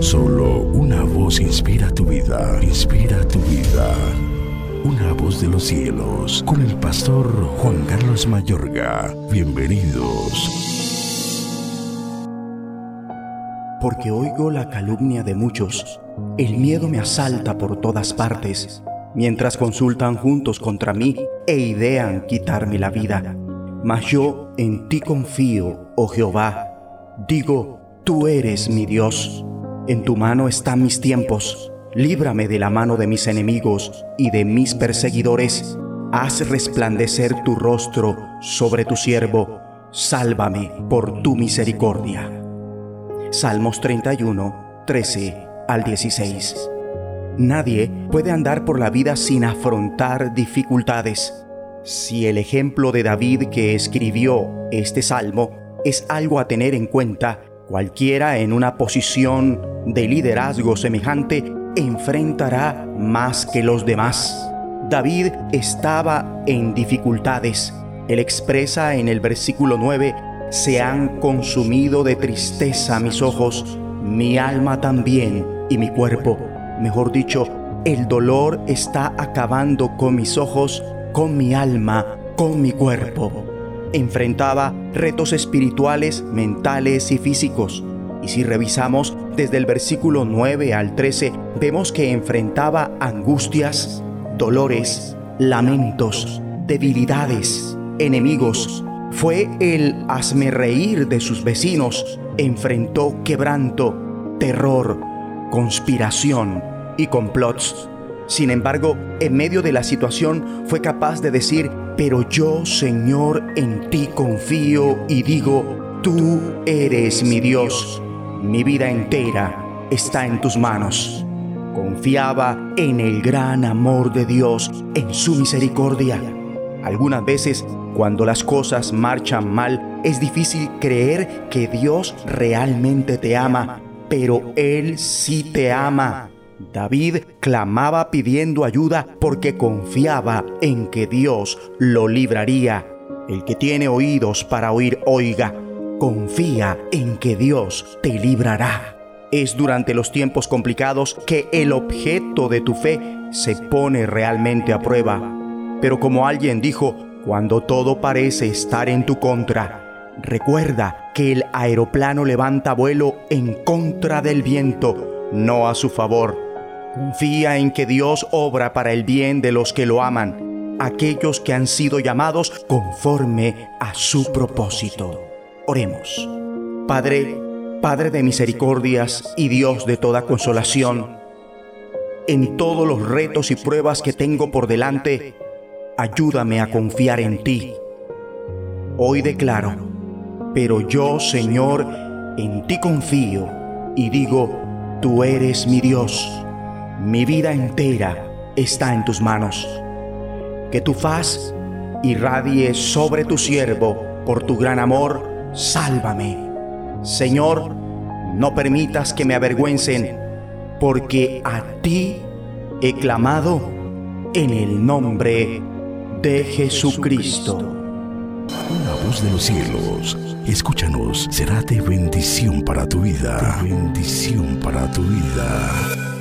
Solo una voz inspira tu vida, inspira tu vida. Una voz de los cielos, con el pastor Juan Carlos Mayorga. Bienvenidos. Porque oigo la calumnia de muchos, el miedo me asalta por todas partes, mientras consultan juntos contra mí e idean quitarme la vida. Mas yo en ti confío, oh Jehová. Digo, tú eres mi Dios. En tu mano están mis tiempos. Líbrame de la mano de mis enemigos y de mis perseguidores. Haz resplandecer tu rostro sobre tu siervo. Sálvame por tu misericordia. Salmos 31, 13 al 16. Nadie puede andar por la vida sin afrontar dificultades. Si el ejemplo de David que escribió este salmo es algo a tener en cuenta, cualquiera en una posición de liderazgo semejante enfrentará más que los demás. David estaba en dificultades. Él expresa en el versículo 9, se han consumido de tristeza mis ojos, mi alma también y mi cuerpo. Mejor dicho, el dolor está acabando con mis ojos con mi alma, con mi cuerpo. Enfrentaba retos espirituales, mentales y físicos. Y si revisamos desde el versículo 9 al 13, vemos que enfrentaba angustias, dolores, lamentos, debilidades, enemigos. Fue el hazme reír de sus vecinos. Enfrentó quebranto, terror, conspiración y complots sin embargo, en medio de la situación fue capaz de decir, pero yo, Señor, en ti confío y digo, tú eres mi Dios. Mi vida entera está en tus manos. Confiaba en el gran amor de Dios, en su misericordia. Algunas veces, cuando las cosas marchan mal, es difícil creer que Dios realmente te ama, pero Él sí te ama. David clamaba pidiendo ayuda porque confiaba en que Dios lo libraría. El que tiene oídos para oír, oiga. Confía en que Dios te librará. Es durante los tiempos complicados que el objeto de tu fe se pone realmente a prueba. Pero como alguien dijo, cuando todo parece estar en tu contra, recuerda que el aeroplano levanta vuelo en contra del viento, no a su favor. Confía en que Dios obra para el bien de los que lo aman, aquellos que han sido llamados conforme a su propósito. Oremos. Padre, Padre de misericordias y Dios de toda consolación, en todos los retos y pruebas que tengo por delante, ayúdame a confiar en ti. Hoy declaro, pero yo, Señor, en ti confío y digo, tú eres mi Dios mi vida entera está en tus manos. Que tu faz irradie sobre tu siervo por tu gran amor, sálvame. Señor, no permitas que me avergüencen, porque a ti he clamado en el nombre de Jesucristo. Una voz de los cielos, escúchanos, será de bendición para tu vida. bendición para tu vida.